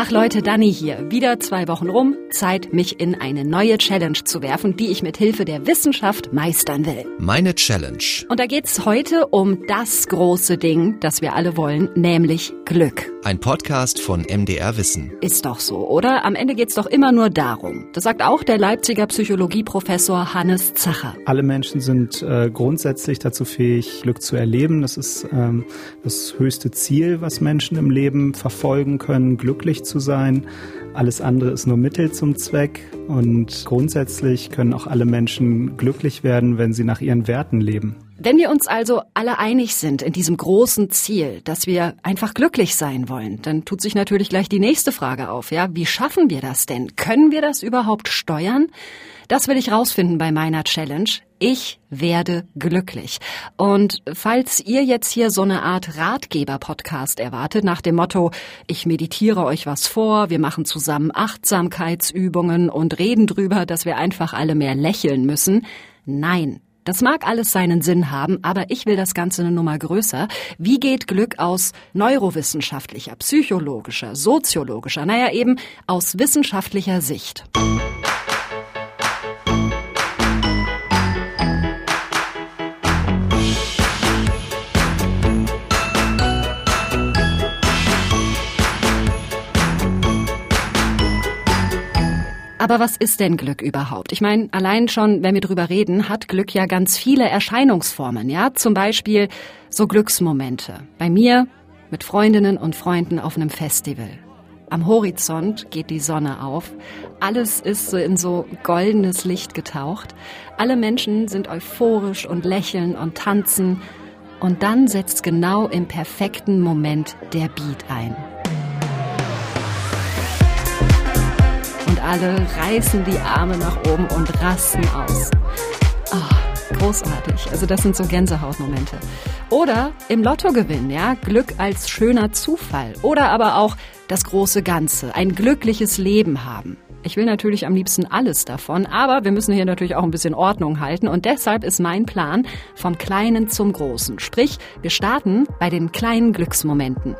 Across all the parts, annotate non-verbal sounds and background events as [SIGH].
Tag Leute, Dani hier. Wieder zwei Wochen rum. Zeit, mich in eine neue Challenge zu werfen, die ich mit Hilfe der Wissenschaft meistern will. Meine Challenge. Und da geht's heute um das große Ding, das wir alle wollen, nämlich Glück. Ein Podcast von MDR Wissen. Ist doch so, oder? Am Ende geht's doch immer nur darum. Das sagt auch der Leipziger Psychologieprofessor Hannes Zacher. Alle Menschen sind äh, grundsätzlich dazu fähig, Glück zu erleben. Das ist ähm, das höchste Ziel, was Menschen im Leben verfolgen können, glücklich zu sein. Alles andere ist nur Mittel zum Zweck und grundsätzlich können auch alle Menschen glücklich werden, wenn sie nach ihren Werten leben. Wenn wir uns also alle einig sind in diesem großen Ziel, dass wir einfach glücklich sein wollen, dann tut sich natürlich gleich die nächste Frage auf, ja? Wie schaffen wir das denn? Können wir das überhaupt steuern? Das will ich rausfinden bei meiner Challenge. Ich werde glücklich. Und falls ihr jetzt hier so eine Art Ratgeber-Podcast erwartet, nach dem Motto, ich meditiere euch was vor, wir machen zusammen Achtsamkeitsübungen und reden drüber, dass wir einfach alle mehr lächeln müssen. Nein, das mag alles seinen Sinn haben, aber ich will das Ganze eine Nummer größer. Wie geht Glück aus neurowissenschaftlicher, psychologischer, soziologischer, naja eben aus wissenschaftlicher Sicht? Aber was ist denn Glück überhaupt? Ich meine, allein schon, wenn wir drüber reden, hat Glück ja ganz viele Erscheinungsformen, ja? Zum Beispiel so Glücksmomente. Bei mir mit Freundinnen und Freunden auf einem Festival. Am Horizont geht die Sonne auf. Alles ist so in so goldenes Licht getaucht. Alle Menschen sind euphorisch und lächeln und tanzen. Und dann setzt genau im perfekten Moment der Beat ein. Alle reißen die Arme nach oben und rasten aus. Oh, großartig. Also das sind so Gänsehautmomente. Oder im Lottogewinn, ja, Glück als schöner Zufall. Oder aber auch das große Ganze, ein glückliches Leben haben. Ich will natürlich am liebsten alles davon, aber wir müssen hier natürlich auch ein bisschen Ordnung halten und deshalb ist mein Plan vom Kleinen zum Großen. Sprich, wir starten bei den kleinen Glücksmomenten.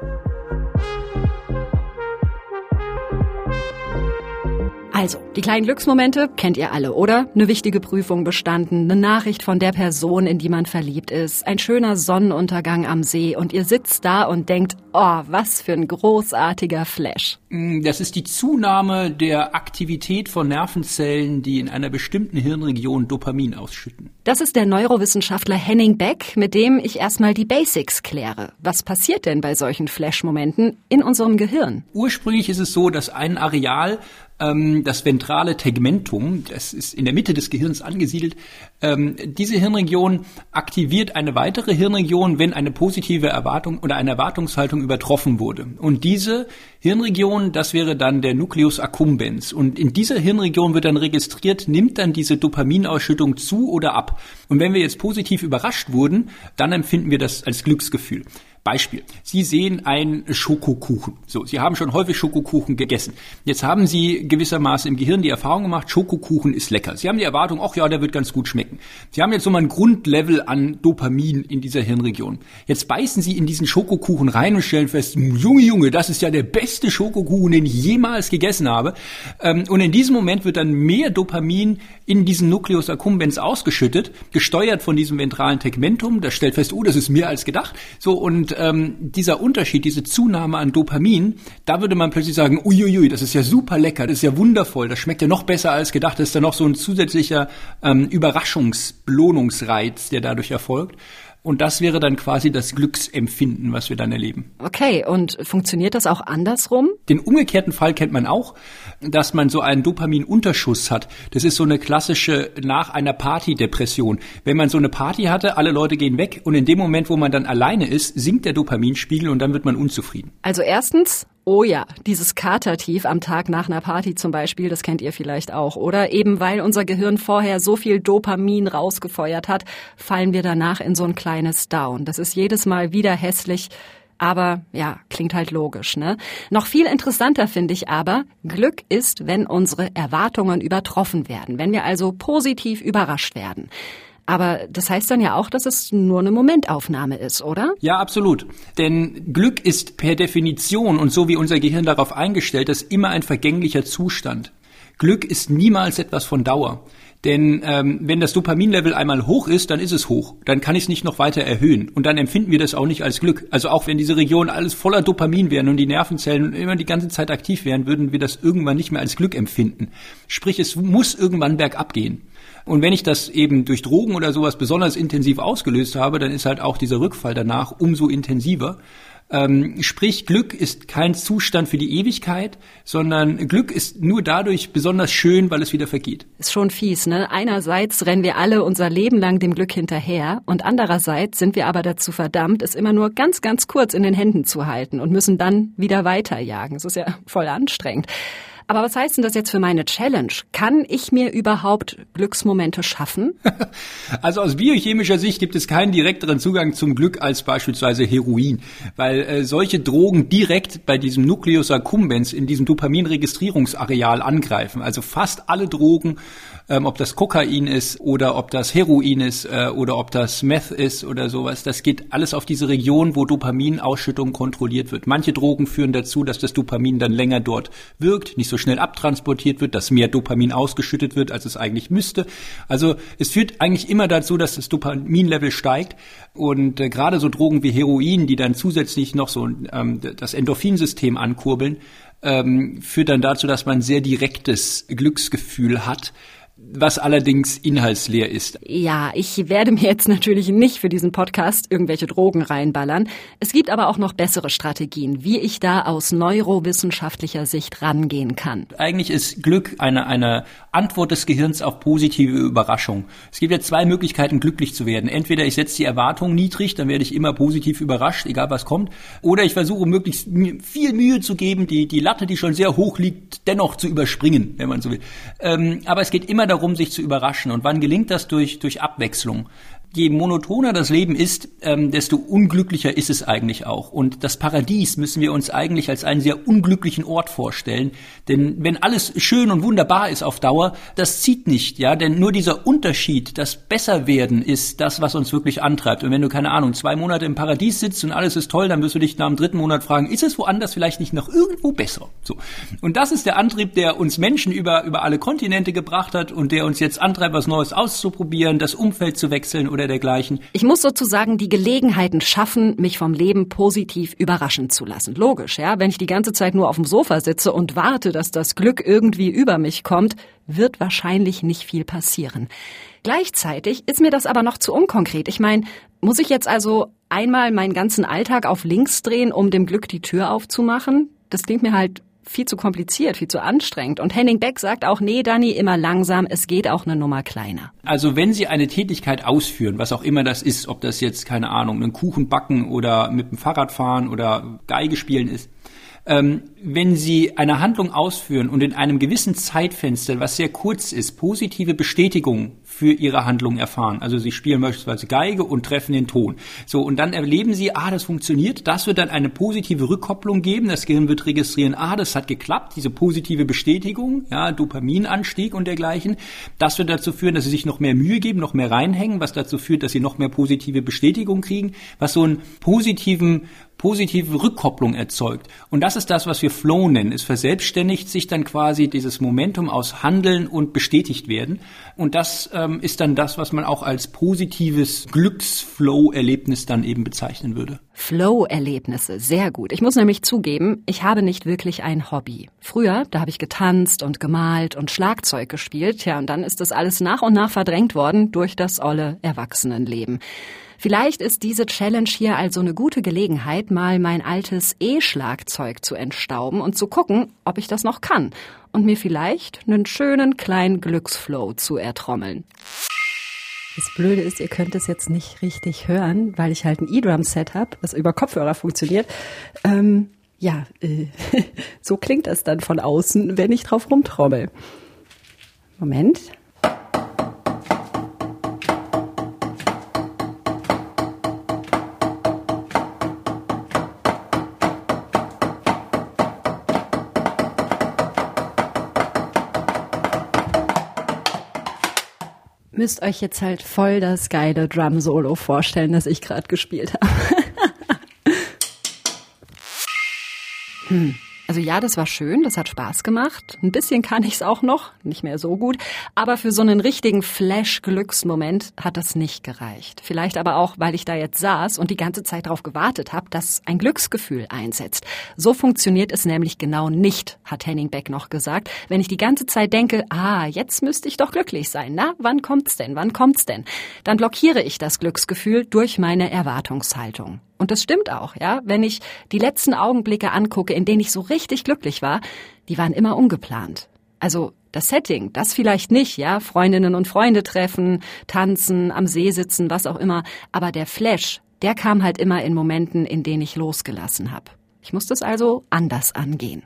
Also, die kleinen Glücksmomente kennt ihr alle, oder? Eine wichtige Prüfung bestanden, eine Nachricht von der Person, in die man verliebt ist, ein schöner Sonnenuntergang am See und ihr sitzt da und denkt, oh, was für ein großartiger Flash. Mm, das ist die Zunahme der Aktivität von Nervenzellen, die in einer bestimmten Hirnregion Dopamin ausschütten. Das ist der Neurowissenschaftler Henning Beck, mit dem ich erstmal die Basics kläre. Was passiert denn bei solchen Flash-Momenten in unserem Gehirn? Ursprünglich ist es so, dass ein Areal das ventrale Tegmentum, das ist in der Mitte des Gehirns angesiedelt. Ähm, diese Hirnregion aktiviert eine weitere Hirnregion, wenn eine positive Erwartung oder eine Erwartungshaltung übertroffen wurde. Und diese Hirnregion, das wäre dann der Nucleus accumbens. Und in dieser Hirnregion wird dann registriert, nimmt dann diese Dopaminausschüttung zu oder ab. Und wenn wir jetzt positiv überrascht wurden, dann empfinden wir das als Glücksgefühl. Beispiel. Sie sehen einen Schokokuchen. So, Sie haben schon häufig Schokokuchen gegessen. Jetzt haben Sie gewissermaßen im Gehirn die Erfahrung gemacht, Schokokuchen ist lecker. Sie haben die Erwartung, ach ja, der wird ganz gut schmecken. Sie haben jetzt so mal ein Grundlevel an Dopamin in dieser Hirnregion. Jetzt beißen Sie in diesen Schokokuchen rein und stellen fest, Junge, Junge, das ist ja der beste Schokokuchen, den ich jemals gegessen habe. Ähm, und in diesem Moment wird dann mehr Dopamin in diesen Nucleus accumbens ausgeschüttet, gesteuert von diesem ventralen Tegmentum. Das stellt fest, oh, das ist mehr als gedacht. So, und ähm, dieser Unterschied, diese Zunahme an Dopamin, da würde man plötzlich sagen, uiuiui, das ist ja super lecker, das ist ja wundervoll, das schmeckt ja noch besser als gedacht, das ist dann noch so ein zusätzlicher ähm, Überraschungsbelohnungsreiz, der dadurch erfolgt. Und das wäre dann quasi das Glücksempfinden, was wir dann erleben. Okay, und funktioniert das auch andersrum? Den umgekehrten Fall kennt man auch, dass man so einen Dopaminunterschuss hat. Das ist so eine klassische nach einer Partydepression. Wenn man so eine Party hatte, alle Leute gehen weg und in dem Moment, wo man dann alleine ist, sinkt der Dopaminspiegel und dann wird man unzufrieden. Also erstens, Oh ja, dieses Katertief am Tag nach einer Party zum Beispiel, das kennt ihr vielleicht auch, oder? Eben weil unser Gehirn vorher so viel Dopamin rausgefeuert hat, fallen wir danach in so ein kleines Down. Das ist jedes Mal wieder hässlich, aber ja, klingt halt logisch, ne? Noch viel interessanter finde ich aber, Glück ist, wenn unsere Erwartungen übertroffen werden, wenn wir also positiv überrascht werden. Aber das heißt dann ja auch, dass es nur eine Momentaufnahme ist, oder? Ja, absolut. Denn Glück ist per Definition und so wie unser Gehirn darauf eingestellt ist, immer ein vergänglicher Zustand. Glück ist niemals etwas von Dauer. Denn ähm, wenn das Dopaminlevel einmal hoch ist, dann ist es hoch. Dann kann ich es nicht noch weiter erhöhen. Und dann empfinden wir das auch nicht als Glück. Also auch wenn diese Region alles voller Dopamin wären und die Nervenzellen immer die ganze Zeit aktiv wären, würden wir das irgendwann nicht mehr als Glück empfinden. Sprich, es muss irgendwann bergab gehen. Und wenn ich das eben durch Drogen oder sowas besonders intensiv ausgelöst habe, dann ist halt auch dieser Rückfall danach umso intensiver. Ähm, sprich, Glück ist kein Zustand für die Ewigkeit, sondern Glück ist nur dadurch besonders schön, weil es wieder vergeht. Ist schon fies, ne? Einerseits rennen wir alle unser Leben lang dem Glück hinterher und andererseits sind wir aber dazu verdammt, es immer nur ganz, ganz kurz in den Händen zu halten und müssen dann wieder weiterjagen. Das ist ja voll anstrengend. Aber was heißt denn das jetzt für meine Challenge? Kann ich mir überhaupt Glücksmomente schaffen? [LAUGHS] Also aus biochemischer Sicht gibt es keinen direkteren Zugang zum Glück als beispielsweise Heroin, weil äh, solche Drogen direkt bei diesem Nucleus accumbens in diesem Dopaminregistrierungsareal angreifen. Also fast alle Drogen ähm, ob das Kokain ist oder ob das Heroin ist äh, oder ob das Meth ist oder sowas. Das geht alles auf diese Region, wo Dopaminausschüttung kontrolliert wird. Manche Drogen führen dazu, dass das Dopamin dann länger dort wirkt, nicht so schnell abtransportiert wird, dass mehr Dopamin ausgeschüttet wird, als es eigentlich müsste. Also es führt eigentlich immer dazu, dass das Dopaminlevel steigt. Und äh, gerade so Drogen wie Heroin, die dann zusätzlich noch so ähm, das Endorphinsystem ankurbeln, ähm, führt dann dazu, dass man ein sehr direktes Glücksgefühl hat was allerdings inhaltsleer ist. Ja, ich werde mir jetzt natürlich nicht für diesen Podcast irgendwelche Drogen reinballern. Es gibt aber auch noch bessere Strategien, wie ich da aus neurowissenschaftlicher Sicht rangehen kann. Eigentlich ist Glück eine, eine Antwort des Gehirns auf positive Überraschung. Es gibt ja zwei Möglichkeiten, glücklich zu werden. Entweder ich setze die Erwartung niedrig, dann werde ich immer positiv überrascht, egal was kommt. Oder ich versuche möglichst viel Mühe zu geben, die, die Latte, die schon sehr hoch liegt, dennoch zu überspringen, wenn man so will. Ähm, aber es geht immer darum, sich zu überraschen. Und wann gelingt das durch, durch Abwechslung? Je monotoner das Leben ist, ähm, desto unglücklicher ist es eigentlich auch. Und das Paradies müssen wir uns eigentlich als einen sehr unglücklichen Ort vorstellen. Denn wenn alles schön und wunderbar ist auf Dauer, das zieht nicht, ja. Denn nur dieser Unterschied, das Besserwerden ist das, was uns wirklich antreibt. Und wenn du, keine Ahnung, zwei Monate im Paradies sitzt und alles ist toll, dann wirst du dich nach dem dritten Monat fragen, ist es woanders vielleicht nicht noch irgendwo besser? So. Und das ist der Antrieb, der uns Menschen über, über alle Kontinente gebracht hat und der uns jetzt antreibt, was Neues auszuprobieren, das Umfeld zu wechseln oder dergleichen. Ich muss sozusagen die Gelegenheiten schaffen, mich vom Leben positiv überraschen zu lassen. Logisch, ja. Wenn ich die ganze Zeit nur auf dem Sofa sitze und warte, dass das Glück irgendwie über mich kommt, wird wahrscheinlich nicht viel passieren. Gleichzeitig ist mir das aber noch zu unkonkret. Ich meine, muss ich jetzt also einmal meinen ganzen Alltag auf links drehen, um dem Glück die Tür aufzumachen? Das klingt mir halt viel zu kompliziert, viel zu anstrengend. Und Henning Beck sagt auch, nee, Dani, immer langsam, es geht auch eine Nummer kleiner. Also wenn Sie eine Tätigkeit ausführen, was auch immer das ist, ob das jetzt, keine Ahnung, einen Kuchen backen oder mit dem Fahrrad fahren oder Geige spielen ist, ähm, wenn Sie eine Handlung ausführen und in einem gewissen Zeitfenster, was sehr kurz ist, positive Bestätigung für Ihre Handlung erfahren. Also Sie spielen beispielsweise Geige und treffen den Ton. So, und dann erleben Sie, ah, das funktioniert. Das wird dann eine positive Rückkopplung geben. Das Gehirn wird registrieren, ah, das hat geklappt. Diese positive Bestätigung, ja, Dopaminanstieg und dergleichen. Das wird dazu führen, dass Sie sich noch mehr Mühe geben, noch mehr reinhängen, was dazu führt, dass Sie noch mehr positive Bestätigung kriegen, was so einen positiven positive Rückkopplung erzeugt. Und das ist das, was wir Flow nennen. Es verselbstständigt sich dann quasi dieses Momentum aus Handeln und bestätigt werden. Und das ähm, ist dann das, was man auch als positives Glücksflow-Erlebnis dann eben bezeichnen würde. Flow-Erlebnisse, sehr gut. Ich muss nämlich zugeben, ich habe nicht wirklich ein Hobby. Früher, da habe ich getanzt und gemalt und Schlagzeug gespielt. Ja, und dann ist das alles nach und nach verdrängt worden durch das olle Erwachsenenleben. Vielleicht ist diese Challenge hier also eine gute Gelegenheit, mal mein altes E-Schlagzeug zu entstauben und zu gucken, ob ich das noch kann und mir vielleicht einen schönen kleinen Glücksflow zu ertrommeln. Das Blöde ist, ihr könnt es jetzt nicht richtig hören, weil ich halt ein E-Drum-Set habe, das über Kopfhörer funktioniert. Ähm, ja, äh, [LAUGHS] so klingt das dann von außen, wenn ich drauf rumtrommel. Moment. Müsst euch jetzt halt voll das geile Drum-Solo vorstellen, das ich gerade gespielt habe. [LAUGHS] hm. Also ja, das war schön, das hat Spaß gemacht. Ein bisschen kann ich es auch noch, nicht mehr so gut. Aber für so einen richtigen Flash-Glücksmoment hat das nicht gereicht. Vielleicht aber auch, weil ich da jetzt saß und die ganze Zeit darauf gewartet habe, dass ein Glücksgefühl einsetzt. So funktioniert es nämlich genau nicht, hat Henning Beck noch gesagt. Wenn ich die ganze Zeit denke, ah, jetzt müsste ich doch glücklich sein. Na, wann kommt's denn? Wann kommt's denn? Dann blockiere ich das Glücksgefühl durch meine Erwartungshaltung. Und das stimmt auch, ja. Wenn ich die letzten Augenblicke angucke, in denen ich so richtig glücklich war, die waren immer ungeplant. Also das Setting, das vielleicht nicht, ja. Freundinnen und Freunde treffen, tanzen, am See sitzen, was auch immer. Aber der Flash, der kam halt immer in Momenten, in denen ich losgelassen habe. Ich musste es also anders angehen.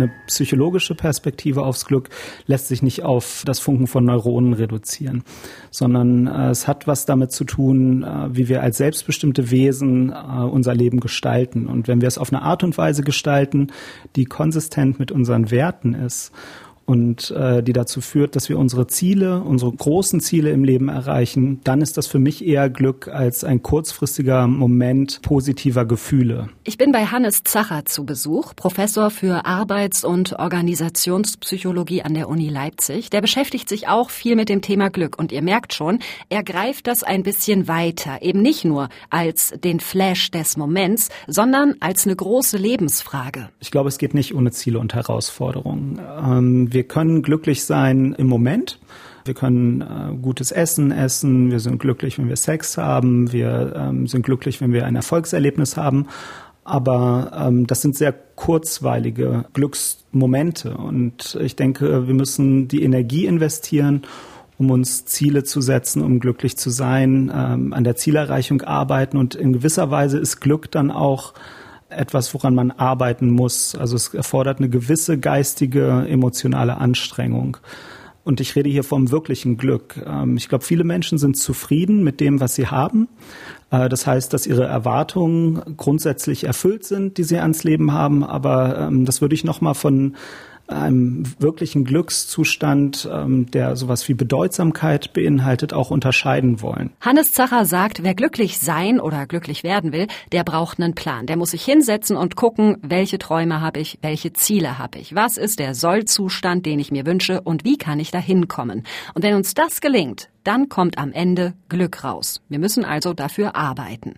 Eine psychologische Perspektive aufs Glück lässt sich nicht auf das Funken von Neuronen reduzieren, sondern äh, es hat was damit zu tun, äh, wie wir als selbstbestimmte Wesen äh, unser Leben gestalten. Und wenn wir es auf eine Art und Weise gestalten, die konsistent mit unseren Werten ist und äh, die dazu führt, dass wir unsere Ziele, unsere großen Ziele im Leben erreichen, dann ist das für mich eher Glück als ein kurzfristiger Moment positiver Gefühle. Ich bin bei Hannes Zacher zu Besuch, Professor für Arbeits- und Organisationspsychologie an der Uni Leipzig. Der beschäftigt sich auch viel mit dem Thema Glück und ihr merkt schon, er greift das ein bisschen weiter, eben nicht nur als den Flash des Moments, sondern als eine große Lebensfrage. Ich glaube, es geht nicht ohne Ziele und Herausforderungen. Ähm, wir können glücklich sein im Moment. Wir können äh, gutes Essen essen. Wir sind glücklich, wenn wir Sex haben. Wir ähm, sind glücklich, wenn wir ein Erfolgserlebnis haben. Aber ähm, das sind sehr kurzweilige Glücksmomente. Und ich denke, wir müssen die Energie investieren, um uns Ziele zu setzen, um glücklich zu sein, ähm, an der Zielerreichung arbeiten. Und in gewisser Weise ist Glück dann auch etwas, woran man arbeiten muss. Also es erfordert eine gewisse geistige, emotionale Anstrengung. Und ich rede hier vom wirklichen Glück. Ähm, ich glaube, viele Menschen sind zufrieden mit dem, was sie haben. Äh, das heißt, dass ihre Erwartungen grundsätzlich erfüllt sind, die sie ans Leben haben. Aber ähm, das würde ich noch mal von einem wirklichen Glückszustand, ähm, der sowas wie Bedeutsamkeit beinhaltet, auch unterscheiden wollen. Hannes Zacher sagt, wer glücklich sein oder glücklich werden will, der braucht einen Plan. Der muss sich hinsetzen und gucken, welche Träume habe ich, welche Ziele habe ich, was ist der Sollzustand, den ich mir wünsche und wie kann ich da hinkommen. Und wenn uns das gelingt, dann kommt am Ende Glück raus. Wir müssen also dafür arbeiten.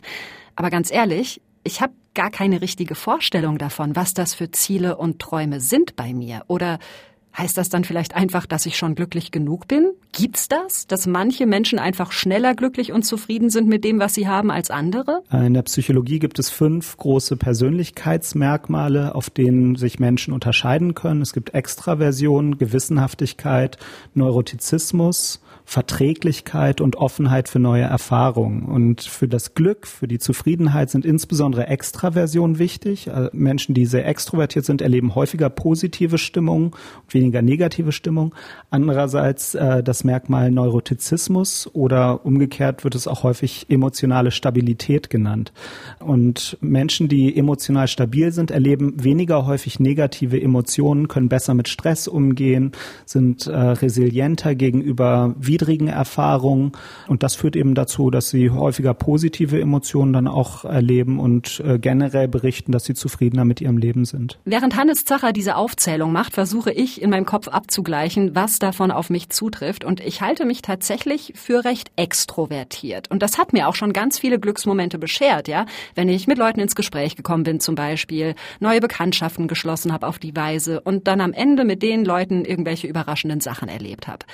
Aber ganz ehrlich, ich habe gar keine richtige Vorstellung davon, was das für Ziele und Träume sind bei mir. Oder heißt das dann vielleicht einfach, dass ich schon glücklich genug bin? Gibt's das, dass manche Menschen einfach schneller glücklich und zufrieden sind mit dem, was sie haben, als andere? In der Psychologie gibt es fünf große Persönlichkeitsmerkmale, auf denen sich Menschen unterscheiden können. Es gibt Extraversion, Gewissenhaftigkeit, Neurotizismus, Verträglichkeit und Offenheit für neue Erfahrungen. Und für das Glück, für die Zufriedenheit sind insbesondere Extraversionen wichtig. Äh, Menschen, die sehr extrovertiert sind, erleben häufiger positive Stimmung und weniger negative Stimmung. Andererseits äh, das Merkmal Neurotizismus oder umgekehrt wird es auch häufig emotionale Stabilität genannt. Und Menschen, die emotional stabil sind, erleben weniger häufig negative Emotionen, können besser mit Stress umgehen, sind äh, resilienter gegenüber widrigen Erfahrungen. Und das führt eben dazu, dass sie häufiger positive Emotionen dann auch erleben und äh, generell berichten, dass sie zufriedener mit ihrem Leben sind. Während Hannes Zacher diese Aufzählung macht, versuche ich in meinem Kopf abzugleichen, was davon auf mich zutrifft. Und ich halte mich tatsächlich für recht extrovertiert. Und das hat mir auch schon ganz viele Glücksmomente beschert, ja. Wenn ich mit Leuten ins Gespräch gekommen bin zum Beispiel, neue Bekanntschaften geschlossen habe auf die Weise und dann am Ende mit den Leuten irgendwelche überraschenden Sachen erlebt habe.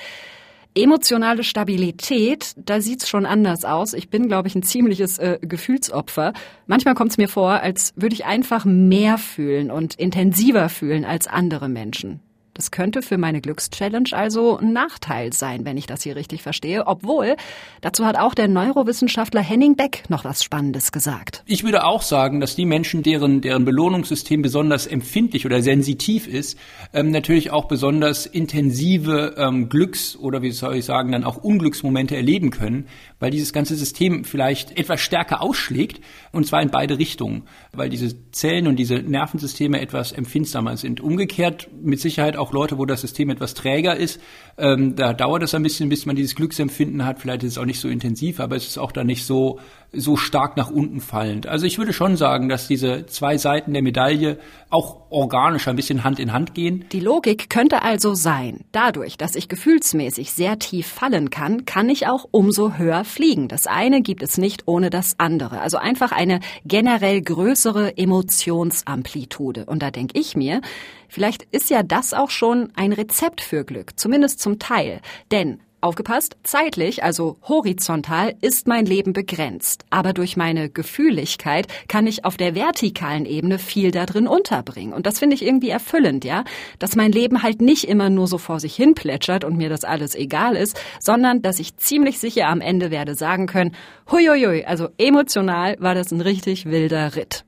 Emotionale Stabilität, da sieht's schon anders aus. Ich bin, glaube ich, ein ziemliches äh, Gefühlsopfer. Manchmal kommt es mir vor, als würde ich einfach mehr fühlen und intensiver fühlen als andere Menschen. Das könnte für meine Glückschallenge also ein Nachteil sein, wenn ich das hier richtig verstehe. Obwohl, dazu hat auch der Neurowissenschaftler Henning Beck noch was Spannendes gesagt. Ich würde auch sagen, dass die Menschen, deren, deren Belohnungssystem besonders empfindlich oder sensitiv ist, ähm, natürlich auch besonders intensive ähm, Glücks- oder wie soll ich sagen, dann auch Unglücksmomente erleben können, weil dieses ganze System vielleicht etwas stärker ausschlägt und zwar in beide Richtungen, weil diese Zellen und diese Nervensysteme etwas empfindsamer sind. Umgekehrt mit Sicherheit auch Leute, wo das System etwas träger ist, ähm, da dauert es ein bisschen, bis man dieses Glücksempfinden hat. Vielleicht ist es auch nicht so intensiv, aber es ist auch da nicht so so stark nach unten fallend. Also ich würde schon sagen, dass diese zwei Seiten der Medaille auch organisch ein bisschen Hand in Hand gehen. Die Logik könnte also sein, dadurch, dass ich gefühlsmäßig sehr tief fallen kann, kann ich auch umso höher fliegen. Das eine gibt es nicht ohne das andere. Also einfach eine generell größere Emotionsamplitude. Und da denke ich mir, vielleicht ist ja das auch schon ein Rezept für Glück, zumindest zum Teil. Denn Aufgepasst, zeitlich, also horizontal, ist mein Leben begrenzt. Aber durch meine Gefühligkeit kann ich auf der vertikalen Ebene viel da drin unterbringen. Und das finde ich irgendwie erfüllend, ja? Dass mein Leben halt nicht immer nur so vor sich hin plätschert und mir das alles egal ist, sondern dass ich ziemlich sicher am Ende werde sagen können, huiuiui, also emotional war das ein richtig wilder Ritt.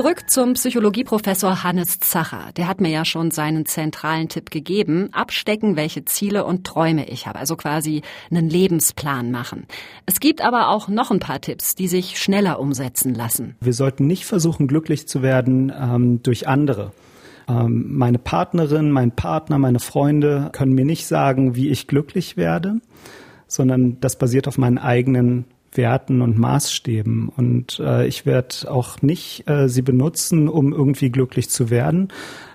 Zurück zum Psychologieprofessor Hannes Zacher. Der hat mir ja schon seinen zentralen Tipp gegeben. Abstecken, welche Ziele und Träume ich habe. Also quasi einen Lebensplan machen. Es gibt aber auch noch ein paar Tipps, die sich schneller umsetzen lassen. Wir sollten nicht versuchen, glücklich zu werden ähm, durch andere. Ähm, meine Partnerin, mein Partner, meine Freunde können mir nicht sagen, wie ich glücklich werde, sondern das basiert auf meinen eigenen Werten und Maßstäben. Und äh, ich werde auch nicht äh, sie benutzen, um irgendwie glücklich zu werden.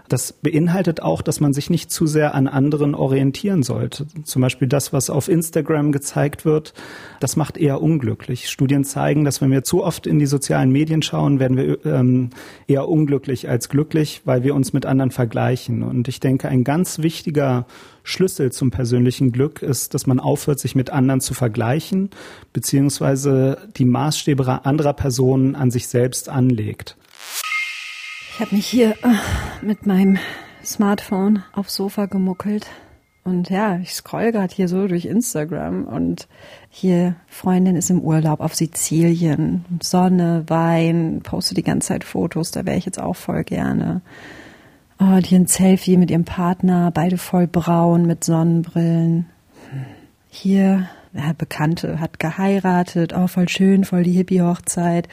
Das beinhaltet auch, dass man sich nicht zu sehr an anderen orientieren sollte. Zum Beispiel das, was auf Instagram gezeigt wird, das macht eher unglücklich. Studien zeigen, dass wenn wir zu oft in die sozialen Medien schauen, werden wir ähm, eher unglücklich als glücklich, weil wir uns mit anderen vergleichen. Und ich denke, ein ganz wichtiger Schlüssel zum persönlichen Glück ist, dass man aufhört, sich mit anderen zu vergleichen, beziehungsweise die Maßstäbe anderer Personen an sich selbst anlegt. Ich habe mich hier äh, mit meinem Smartphone aufs Sofa gemuckelt. Und ja, ich scroll gerade hier so durch Instagram und hier Freundin ist im Urlaub auf Sizilien. Sonne, Wein, poste die ganze Zeit Fotos, da wäre ich jetzt auch voll gerne. Oh, hier ein Selfie mit ihrem Partner, beide voll braun mit Sonnenbrillen. Hier, ja, Bekannte hat geheiratet, oh, voll schön, voll die Hippie-Hochzeit.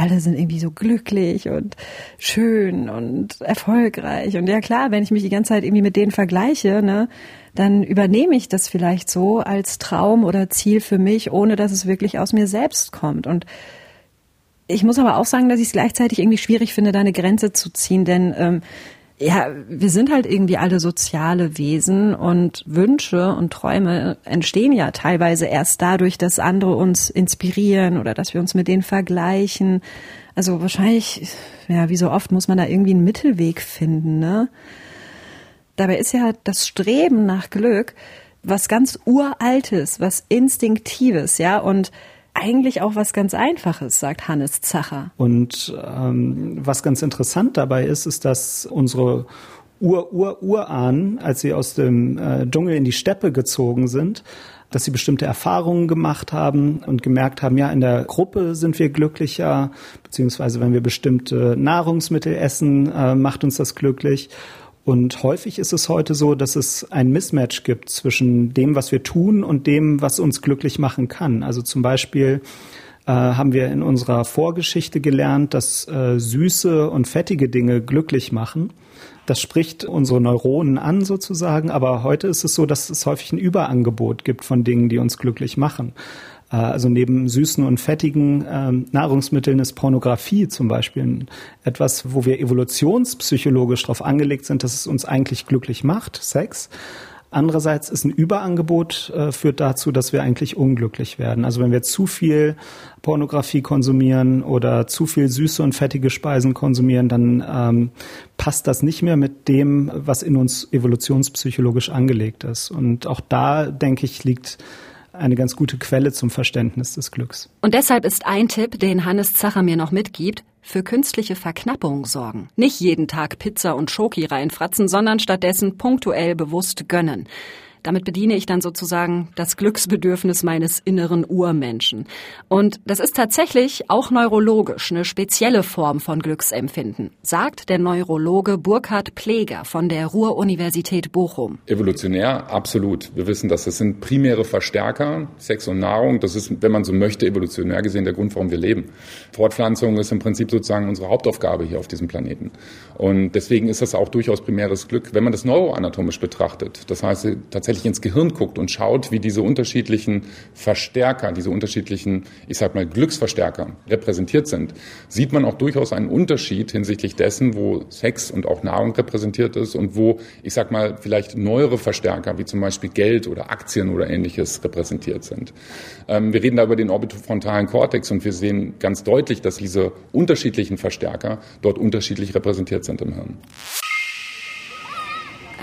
Alle sind irgendwie so glücklich und schön und erfolgreich. Und ja klar, wenn ich mich die ganze Zeit irgendwie mit denen vergleiche, ne, dann übernehme ich das vielleicht so als Traum oder Ziel für mich, ohne dass es wirklich aus mir selbst kommt. Und ich muss aber auch sagen, dass ich es gleichzeitig irgendwie schwierig finde, da eine Grenze zu ziehen, denn ähm, ja, wir sind halt irgendwie alle soziale Wesen und Wünsche und Träume entstehen ja teilweise erst dadurch, dass andere uns inspirieren oder dass wir uns mit denen vergleichen. Also wahrscheinlich, ja, wie so oft muss man da irgendwie einen Mittelweg finden, ne? Dabei ist ja das Streben nach Glück was ganz uraltes, was instinktives, ja, und eigentlich auch was ganz Einfaches, sagt Hannes Zacher. Und ähm, was ganz interessant dabei ist, ist, dass unsere Ur-Ur-Urahnen, als sie aus dem äh, Dschungel in die Steppe gezogen sind, dass sie bestimmte Erfahrungen gemacht haben und gemerkt haben, ja, in der Gruppe sind wir glücklicher, beziehungsweise wenn wir bestimmte Nahrungsmittel essen, äh, macht uns das glücklich. Und häufig ist es heute so, dass es ein Mismatch gibt zwischen dem, was wir tun und dem, was uns glücklich machen kann. Also zum Beispiel äh, haben wir in unserer Vorgeschichte gelernt, dass äh, süße und fettige Dinge glücklich machen. Das spricht unsere Neuronen an sozusagen, aber heute ist es so, dass es häufig ein Überangebot gibt von Dingen, die uns glücklich machen. Äh, also neben süßen und fettigen ähm, Nahrungsmitteln ist Pornografie zum Beispiel etwas, wo wir evolutionspsychologisch darauf angelegt sind, dass es uns eigentlich glücklich macht, Sex. Andererseits ist ein Überangebot äh, führt dazu, dass wir eigentlich unglücklich werden. Also wenn wir zu viel Pornografie konsumieren oder zu viel süße und fettige Speisen konsumieren, dann ähm, passt das nicht mehr mit dem, was in uns evolutionspsychologisch angelegt ist. Und auch da, denke ich, liegt eine ganz gute Quelle zum Verständnis des Glücks. Und deshalb ist ein Tipp, den Hannes Zacher mir noch mitgibt, für künstliche Verknappung sorgen. Nicht jeden Tag Pizza und Schoki reinfratzen, sondern stattdessen punktuell bewusst gönnen. Damit bediene ich dann sozusagen das Glücksbedürfnis meines inneren Urmenschen. Und das ist tatsächlich auch neurologisch eine spezielle Form von Glücksempfinden, sagt der Neurologe Burkhard Pleger von der Ruhr-Universität Bochum. Evolutionär absolut. Wir wissen, dass das sind primäre Verstärker, Sex und Nahrung. Das ist, wenn man so möchte, evolutionär gesehen der Grund, warum wir leben. Fortpflanzung ist im Prinzip sozusagen unsere Hauptaufgabe hier auf diesem Planeten. Und deswegen ist das auch durchaus primäres Glück, wenn man das neuroanatomisch betrachtet. Das heißt, tatsächlich tatsächlich ins Gehirn guckt und schaut, wie diese unterschiedlichen Verstärker, diese unterschiedlichen, ich sag mal, Glücksverstärker repräsentiert sind, sieht man auch durchaus einen Unterschied hinsichtlich dessen, wo Sex und auch Nahrung repräsentiert ist und wo, ich sag mal, vielleicht neuere Verstärker, wie zum Beispiel Geld oder Aktien oder ähnliches repräsentiert sind. Ähm, wir reden da über den orbitofrontalen Kortex und wir sehen ganz deutlich, dass diese unterschiedlichen Verstärker dort unterschiedlich repräsentiert sind im Hirn.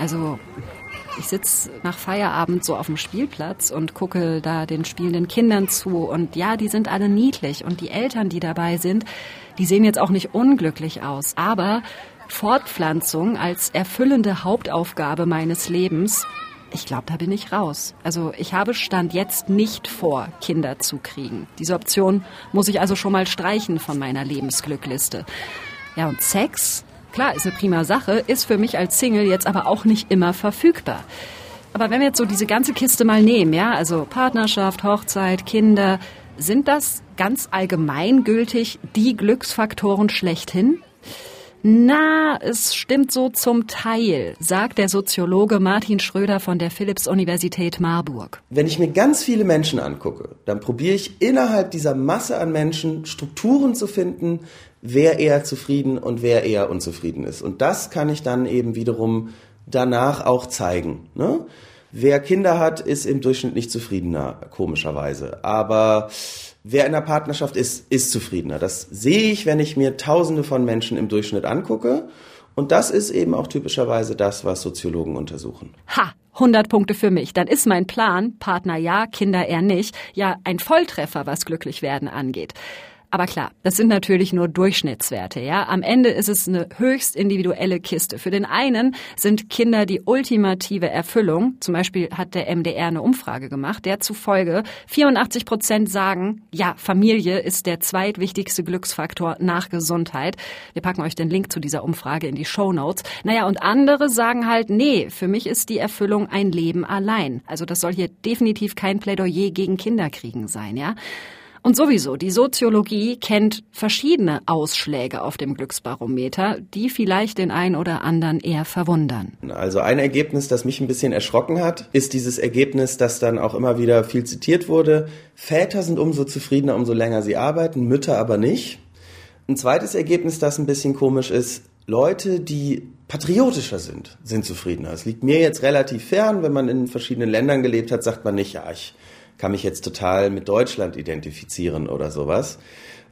Also ich sitze nach Feierabend so auf dem Spielplatz und gucke da den spielenden Kindern zu. Und ja, die sind alle niedlich. Und die Eltern, die dabei sind, die sehen jetzt auch nicht unglücklich aus. Aber Fortpflanzung als erfüllende Hauptaufgabe meines Lebens, ich glaube, da bin ich raus. Also ich habe Stand jetzt nicht vor, Kinder zu kriegen. Diese Option muss ich also schon mal streichen von meiner Lebensglückliste. Ja, und Sex? Klar, ist eine prima Sache, ist für mich als Single jetzt aber auch nicht immer verfügbar. Aber wenn wir jetzt so diese ganze Kiste mal nehmen, ja, also Partnerschaft, Hochzeit, Kinder, sind das ganz allgemeingültig die Glücksfaktoren schlechthin? Na, es stimmt so zum Teil, sagt der Soziologe Martin Schröder von der Philipps-Universität Marburg. Wenn ich mir ganz viele Menschen angucke, dann probiere ich innerhalb dieser Masse an Menschen Strukturen zu finden, wer eher zufrieden und wer eher unzufrieden ist. Und das kann ich dann eben wiederum danach auch zeigen. Ne? Wer Kinder hat, ist im Durchschnitt nicht zufriedener, komischerweise. Aber wer in der Partnerschaft ist, ist zufriedener. Das sehe ich, wenn ich mir Tausende von Menschen im Durchschnitt angucke. Und das ist eben auch typischerweise das, was Soziologen untersuchen. Ha! 100 Punkte für mich. Dann ist mein Plan, Partner ja, Kinder eher nicht, ja ein Volltreffer, was glücklich werden angeht. Aber klar, das sind natürlich nur Durchschnittswerte, ja. Am Ende ist es eine höchst individuelle Kiste. Für den einen sind Kinder die ultimative Erfüllung. Zum Beispiel hat der MDR eine Umfrage gemacht, der zufolge 84 Prozent sagen, ja, Familie ist der zweitwichtigste Glücksfaktor nach Gesundheit. Wir packen euch den Link zu dieser Umfrage in die Show Notes. Naja, und andere sagen halt, nee, für mich ist die Erfüllung ein Leben allein. Also das soll hier definitiv kein Plädoyer gegen Kinderkriegen sein, ja. Und sowieso, die Soziologie kennt verschiedene Ausschläge auf dem Glücksbarometer, die vielleicht den einen oder anderen eher verwundern. Also ein Ergebnis, das mich ein bisschen erschrocken hat, ist dieses Ergebnis, das dann auch immer wieder viel zitiert wurde. Väter sind umso zufriedener, umso länger sie arbeiten, Mütter aber nicht. Ein zweites Ergebnis, das ein bisschen komisch ist, Leute, die patriotischer sind, sind zufriedener. Es liegt mir jetzt relativ fern, wenn man in verschiedenen Ländern gelebt hat, sagt man nicht, ja, ich kann mich jetzt total mit Deutschland identifizieren oder sowas.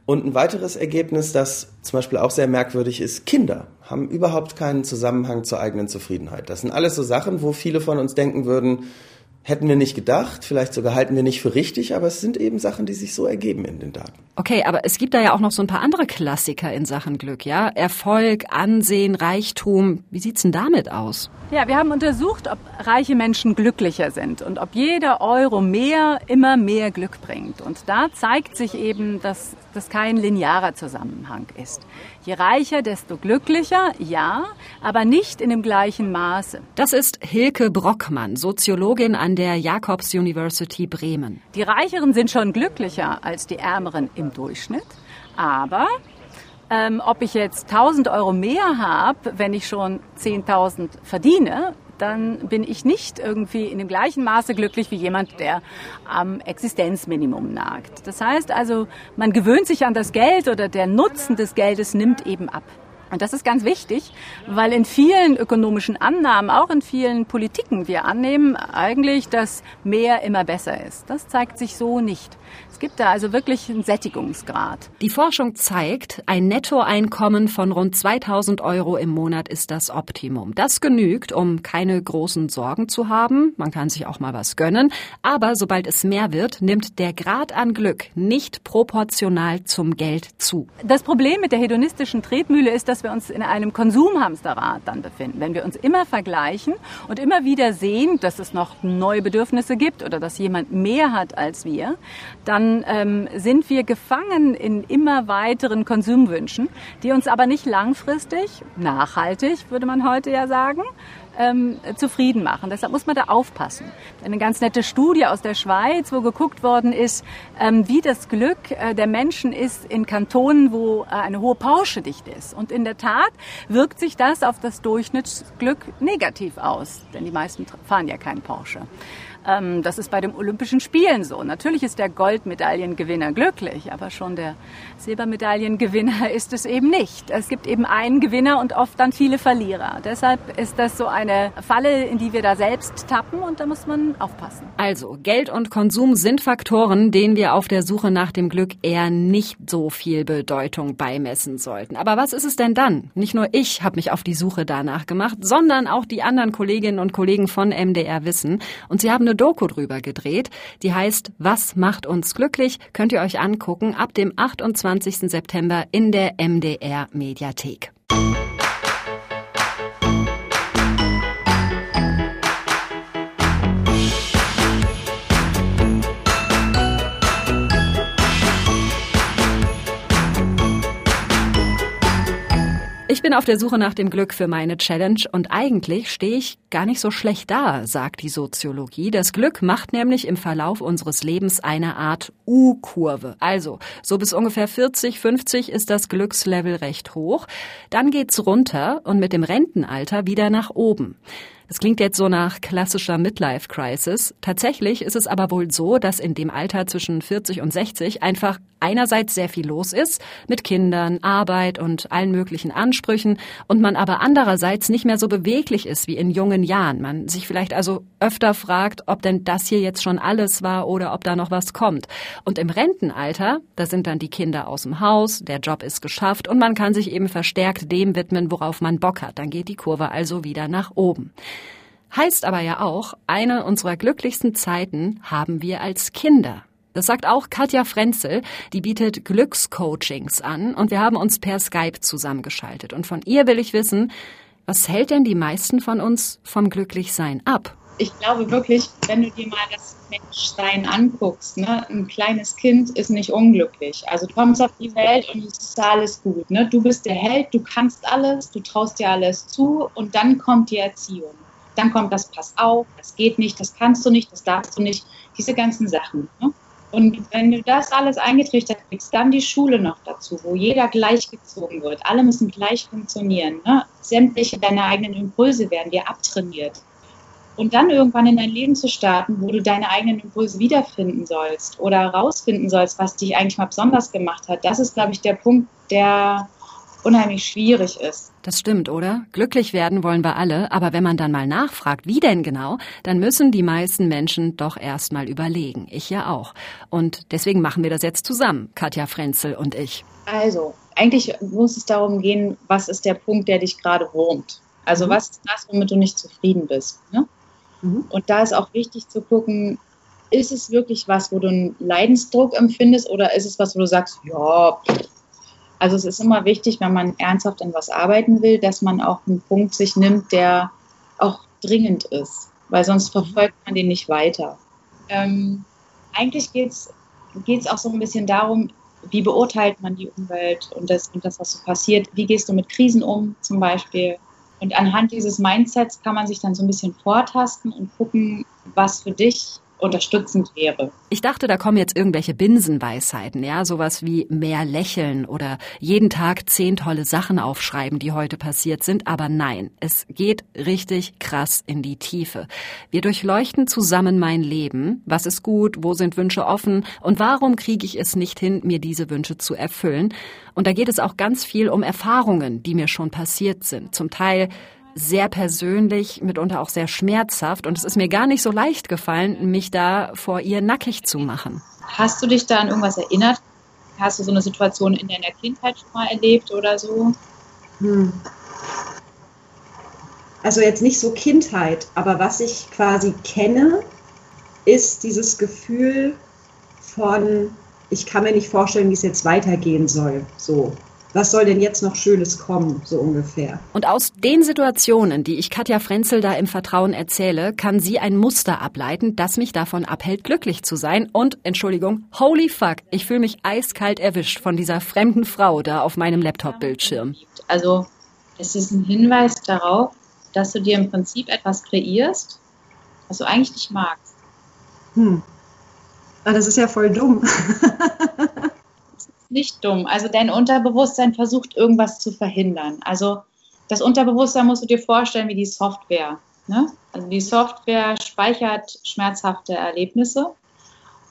Und ein weiteres Ergebnis, das zum Beispiel auch sehr merkwürdig ist, Kinder haben überhaupt keinen Zusammenhang zur eigenen Zufriedenheit. Das sind alles so Sachen, wo viele von uns denken würden, hätten wir nicht gedacht, vielleicht sogar halten wir nicht für richtig, aber es sind eben Sachen, die sich so ergeben in den Daten. Okay, aber es gibt da ja auch noch so ein paar andere Klassiker in Sachen Glück, ja? Erfolg, Ansehen, Reichtum. Wie sieht's denn damit aus? Ja, wir haben untersucht, ob reiche Menschen glücklicher sind und ob jeder Euro mehr immer mehr Glück bringt. Und da zeigt sich eben, dass das kein linearer Zusammenhang ist. Je reicher, desto glücklicher, ja, aber nicht in dem gleichen Maße. Das ist Hilke Brockmann, Soziologin an der Jakobs University Bremen. Die Reicheren sind schon glücklicher als die Ärmeren im Durchschnitt, aber ähm, ob ich jetzt 1000 Euro mehr habe, wenn ich schon 10.000 verdiene, dann bin ich nicht irgendwie in dem gleichen Maße glücklich wie jemand, der am Existenzminimum nagt. Das heißt also, man gewöhnt sich an das Geld oder der Nutzen des Geldes nimmt eben ab. Und das ist ganz wichtig, weil in vielen ökonomischen Annahmen, auch in vielen Politiken, wir annehmen eigentlich, dass mehr immer besser ist. Das zeigt sich so nicht. Es gibt da also wirklich einen Sättigungsgrad. Die Forschung zeigt, ein Nettoeinkommen von rund 2000 Euro im Monat ist das Optimum. Das genügt, um keine großen Sorgen zu haben. Man kann sich auch mal was gönnen. Aber sobald es mehr wird, nimmt der Grad an Glück nicht proportional zum Geld zu. Das Problem mit der hedonistischen Tretmühle ist, dass wir uns in einem Konsumhamsterrad dann befinden. Wenn wir uns immer vergleichen und immer wieder sehen, dass es noch neue Bedürfnisse gibt oder dass jemand mehr hat als wir, dann ähm, sind wir gefangen in immer weiteren Konsumwünschen, die uns aber nicht langfristig, nachhaltig, würde man heute ja sagen, ähm, zufrieden machen. Deshalb muss man da aufpassen. Eine ganz nette Studie aus der Schweiz, wo geguckt worden ist, ähm, wie das Glück äh, der Menschen ist in Kantonen, wo äh, eine hohe Porsche-Dichte ist. Und in der Tat wirkt sich das auf das Durchschnittsglück negativ aus, denn die meisten fahren ja keinen Porsche. Ähm, das ist bei den Olympischen Spielen so. Natürlich ist der Goldmedaillengewinner glücklich, aber schon der Silbermedaillengewinner [LAUGHS] ist es eben nicht. Es gibt eben einen Gewinner und oft dann viele Verlierer. Deshalb ist das so eine Falle, in die wir da selbst tappen und da muss man aufpassen. Also, Geld und Konsum sind Faktoren, denen wir auf der Suche nach dem Glück eher nicht so viel Bedeutung beimessen sollten. Aber was ist es denn dann? Nicht nur ich habe mich auf die Suche danach gemacht, sondern auch die anderen Kolleginnen und Kollegen von MDR Wissen. Und sie haben eine Doku drüber gedreht. Die heißt Was macht uns glücklich? Könnt ihr euch angucken ab dem 28. September in der MDR Mediathek. Ich bin auf der Suche nach dem Glück für meine Challenge und eigentlich stehe ich gar nicht so schlecht da, sagt die Soziologie. Das Glück macht nämlich im Verlauf unseres Lebens eine Art U-Kurve. Also, so bis ungefähr 40, 50 ist das Glückslevel recht hoch. Dann geht's runter und mit dem Rentenalter wieder nach oben. Das klingt jetzt so nach klassischer Midlife-Crisis. Tatsächlich ist es aber wohl so, dass in dem Alter zwischen 40 und 60 einfach einerseits sehr viel los ist, mit Kindern, Arbeit und allen möglichen Ansprüchen, und man aber andererseits nicht mehr so beweglich ist wie in jungen Jahren. Man sich vielleicht also öfter fragt, ob denn das hier jetzt schon alles war oder ob da noch was kommt. Und im Rentenalter, da sind dann die Kinder aus dem Haus, der Job ist geschafft und man kann sich eben verstärkt dem widmen, worauf man Bock hat. Dann geht die Kurve also wieder nach oben. Heißt aber ja auch, eine unserer glücklichsten Zeiten haben wir als Kinder. Das sagt auch Katja Frenzel, die bietet Glückscoachings an und wir haben uns per Skype zusammengeschaltet. Und von ihr will ich wissen, was hält denn die meisten von uns vom Glücklichsein ab? Ich glaube wirklich, wenn du dir mal das Menschsein anguckst, ne, ein kleines Kind ist nicht unglücklich. Also du kommst auf die Welt und es ist alles gut. Ne? Du bist der Held, du kannst alles, du traust dir alles zu und dann kommt die Erziehung. Dann kommt das Pass auf, das geht nicht, das kannst du nicht, das darfst du nicht, diese ganzen Sachen. Ne? Und wenn du das alles eingetrichtert kriegst, dann die Schule noch dazu, wo jeder gleichgezogen wird. Alle müssen gleich funktionieren. Ne? Sämtliche deiner eigenen Impulse werden dir abtrainiert. Und dann irgendwann in dein Leben zu starten, wo du deine eigenen Impulse wiederfinden sollst oder rausfinden sollst, was dich eigentlich mal besonders gemacht hat, das ist, glaube ich, der Punkt, der unheimlich schwierig ist. Das stimmt, oder? Glücklich werden wollen wir alle, aber wenn man dann mal nachfragt, wie denn genau, dann müssen die meisten Menschen doch erst mal überlegen. Ich ja auch. Und deswegen machen wir das jetzt zusammen, Katja Frenzel und ich. Also, eigentlich muss es darum gehen, was ist der Punkt, der dich gerade wurmt? Also, mhm. was ist das, womit du nicht zufrieden bist? Ne? Mhm. Und da ist auch wichtig zu gucken, ist es wirklich was, wo du einen Leidensdruck empfindest oder ist es was, wo du sagst, ja, pff, also es ist immer wichtig, wenn man ernsthaft an was arbeiten will, dass man auch einen Punkt sich nimmt, der auch dringend ist, weil sonst verfolgt man den nicht weiter. Ähm, eigentlich geht es auch so ein bisschen darum, wie beurteilt man die Umwelt und das, und das, was so passiert. Wie gehst du mit Krisen um zum Beispiel? Und anhand dieses Mindsets kann man sich dann so ein bisschen vortasten und gucken, was für dich unterstützend wäre. Ich dachte, da kommen jetzt irgendwelche Binsenweisheiten, ja, sowas wie mehr lächeln oder jeden Tag zehn tolle Sachen aufschreiben, die heute passiert sind. Aber nein, es geht richtig krass in die Tiefe. Wir durchleuchten zusammen mein Leben. Was ist gut? Wo sind Wünsche offen? Und warum kriege ich es nicht hin, mir diese Wünsche zu erfüllen? Und da geht es auch ganz viel um Erfahrungen, die mir schon passiert sind. Zum Teil sehr persönlich, mitunter auch sehr schmerzhaft. Und es ist mir gar nicht so leicht gefallen, mich da vor ihr nackig zu machen. Hast du dich da an irgendwas erinnert? Hast du so eine Situation in deiner Kindheit schon mal erlebt oder so? Hm. Also jetzt nicht so Kindheit, aber was ich quasi kenne, ist dieses Gefühl von, ich kann mir nicht vorstellen, wie es jetzt weitergehen soll. So was soll denn jetzt noch Schönes kommen, so ungefähr. Und aus den Situationen, die ich Katja Frenzel da im Vertrauen erzähle, kann sie ein Muster ableiten, das mich davon abhält, glücklich zu sein. Und, Entschuldigung, holy fuck, ich fühle mich eiskalt erwischt von dieser fremden Frau da auf meinem Laptop-Bildschirm. Also, es ist ein Hinweis darauf, dass du dir im Prinzip etwas kreierst, was du eigentlich nicht magst. Hm. Ah, das ist ja voll dumm. [LAUGHS] nicht dumm. Also dein Unterbewusstsein versucht irgendwas zu verhindern. Also das Unterbewusstsein musst du dir vorstellen wie die Software. Ne? Also die Software speichert schmerzhafte Erlebnisse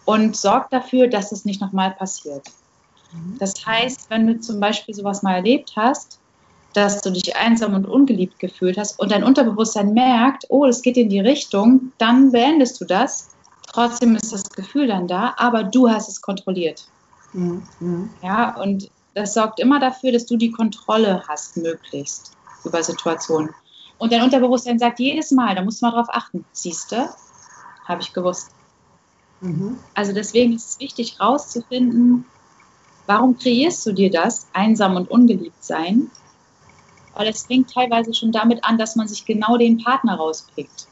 und sorgt dafür, dass es nicht nochmal passiert. Mhm. Das heißt, wenn du zum Beispiel sowas mal erlebt hast, dass du dich einsam und ungeliebt gefühlt hast und dein Unterbewusstsein merkt, oh, es geht in die Richtung, dann beendest du das. Trotzdem ist das Gefühl dann da, aber du hast es kontrolliert. Mhm. Ja, und das sorgt immer dafür, dass du die Kontrolle hast, möglichst über Situationen. Und dein Unterbewusstsein sagt jedes Mal, da musst du mal drauf achten. Siehst du? Habe ich gewusst. Mhm. Also deswegen ist es wichtig, rauszufinden, warum kreierst du dir das, einsam und ungeliebt sein? Weil es fängt teilweise schon damit an, dass man sich genau den Partner rauspickt.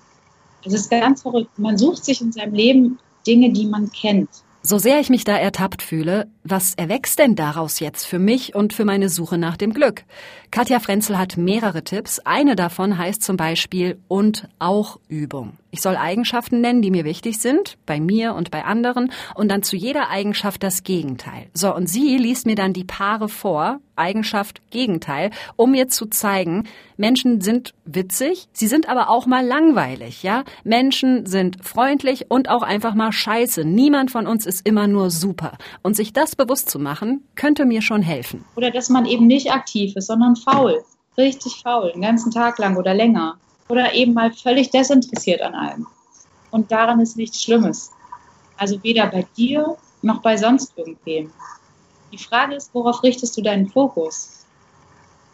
Es ist ganz verrückt. Man sucht sich in seinem Leben Dinge, die man kennt. So sehr ich mich da ertappt fühle, was erwächst denn daraus jetzt für mich und für meine Suche nach dem Glück? Katja Frenzel hat mehrere Tipps. Eine davon heißt zum Beispiel und auch Übung. Ich soll Eigenschaften nennen, die mir wichtig sind, bei mir und bei anderen, und dann zu jeder Eigenschaft das Gegenteil. So, und sie liest mir dann die Paare vor, Eigenschaft, Gegenteil, um mir zu zeigen, Menschen sind witzig, sie sind aber auch mal langweilig, ja? Menschen sind freundlich und auch einfach mal scheiße. Niemand von uns ist immer nur super. Und sich das bewusst zu machen, könnte mir schon helfen. Oder dass man eben nicht aktiv ist, sondern faul. Richtig faul, den ganzen Tag lang oder länger oder eben mal völlig desinteressiert an allem. Und daran ist nichts Schlimmes. Also weder bei dir noch bei sonst irgendwem. Die Frage ist, worauf richtest du deinen Fokus?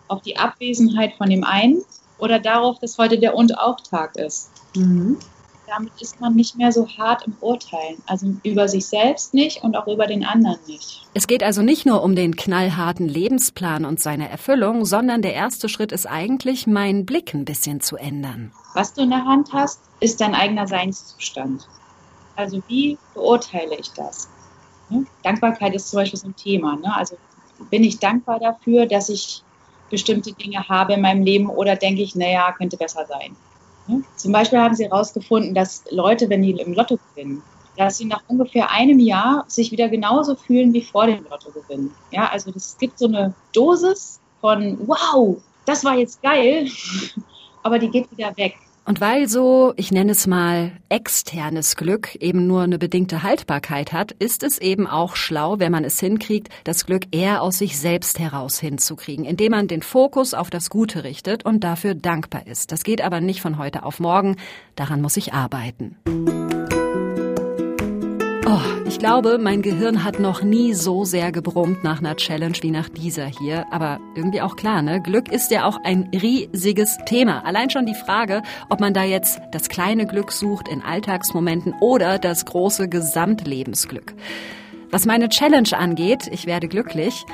Auf die Abwesenheit von dem einen oder darauf, dass heute der Und auch Tag ist? Mhm damit ist man nicht mehr so hart im Urteilen. Also über sich selbst nicht und auch über den anderen nicht. Es geht also nicht nur um den knallharten Lebensplan und seine Erfüllung, sondern der erste Schritt ist eigentlich, meinen Blick ein bisschen zu ändern. Was du in der Hand hast, ist dein eigener Seinszustand. Also wie beurteile ich das? Ne? Dankbarkeit ist zum Beispiel so ein Thema. Ne? Also bin ich dankbar dafür, dass ich bestimmte Dinge habe in meinem Leben oder denke ich, naja, könnte besser sein. Zum Beispiel haben sie herausgefunden, dass Leute, wenn die im Lotto gewinnen, dass sie nach ungefähr einem Jahr sich wieder genauso fühlen wie vor dem Lottogewinn. Ja, also es gibt so eine Dosis von wow, das war jetzt geil, [LAUGHS] aber die geht wieder weg. Und weil so, ich nenne es mal, externes Glück eben nur eine bedingte Haltbarkeit hat, ist es eben auch schlau, wenn man es hinkriegt, das Glück eher aus sich selbst heraus hinzukriegen, indem man den Fokus auf das Gute richtet und dafür dankbar ist. Das geht aber nicht von heute auf morgen, daran muss ich arbeiten. Ich glaube, mein Gehirn hat noch nie so sehr gebrummt nach einer Challenge wie nach dieser hier. Aber irgendwie auch klar, ne? Glück ist ja auch ein riesiges Thema. Allein schon die Frage, ob man da jetzt das kleine Glück sucht in Alltagsmomenten oder das große Gesamtlebensglück. Was meine Challenge angeht, ich werde glücklich,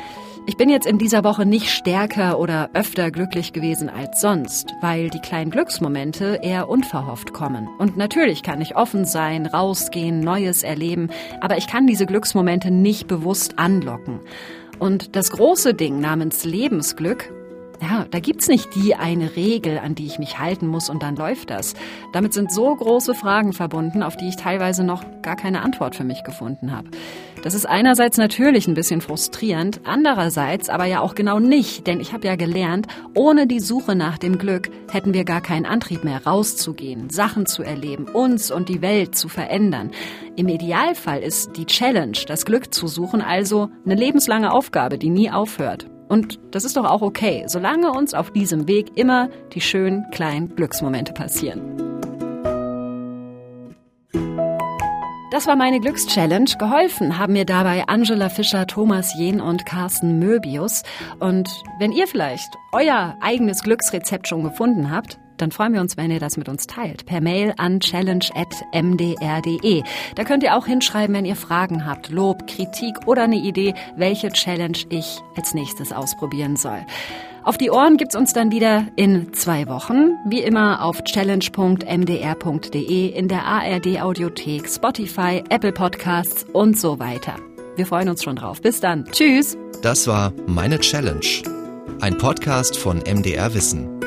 ich bin jetzt in dieser Woche nicht stärker oder öfter glücklich gewesen als sonst, weil die kleinen Glücksmomente eher unverhofft kommen. Und natürlich kann ich offen sein, rausgehen, Neues erleben, aber ich kann diese Glücksmomente nicht bewusst anlocken. Und das große Ding namens Lebensglück, Ja, da gibt's nicht die eine Regel, an die ich mich halten muss und dann läuft das. Damit sind so große Fragen verbunden, auf die ich teilweise noch gar keine Antwort für mich gefunden habe. Das ist einerseits natürlich ein bisschen frustrierend, andererseits aber ja auch genau nicht, denn ich habe ja gelernt, ohne die Suche nach dem Glück hätten wir gar keinen Antrieb mehr rauszugehen, Sachen zu erleben, uns und die Welt zu verändern. Im Idealfall ist die Challenge, das Glück zu suchen, also eine lebenslange Aufgabe, die nie aufhört. Und das ist doch auch okay, solange uns auf diesem Weg immer die schönen kleinen Glücksmomente passieren. Das war meine Glückschallenge. Geholfen haben mir dabei Angela Fischer, Thomas Jehn und Carsten Möbius. Und wenn ihr vielleicht euer eigenes Glücksrezept schon gefunden habt, dann freuen wir uns, wenn ihr das mit uns teilt. Per Mail an challenge.mdr.de. Da könnt ihr auch hinschreiben, wenn ihr Fragen habt, Lob, Kritik oder eine Idee, welche Challenge ich als nächstes ausprobieren soll. Auf die Ohren gibt's uns dann wieder in zwei Wochen. Wie immer auf challenge.mdr.de, in der ARD Audiothek, Spotify, Apple Podcasts und so weiter. Wir freuen uns schon drauf. Bis dann. Tschüss. Das war Meine Challenge. Ein Podcast von MDR Wissen.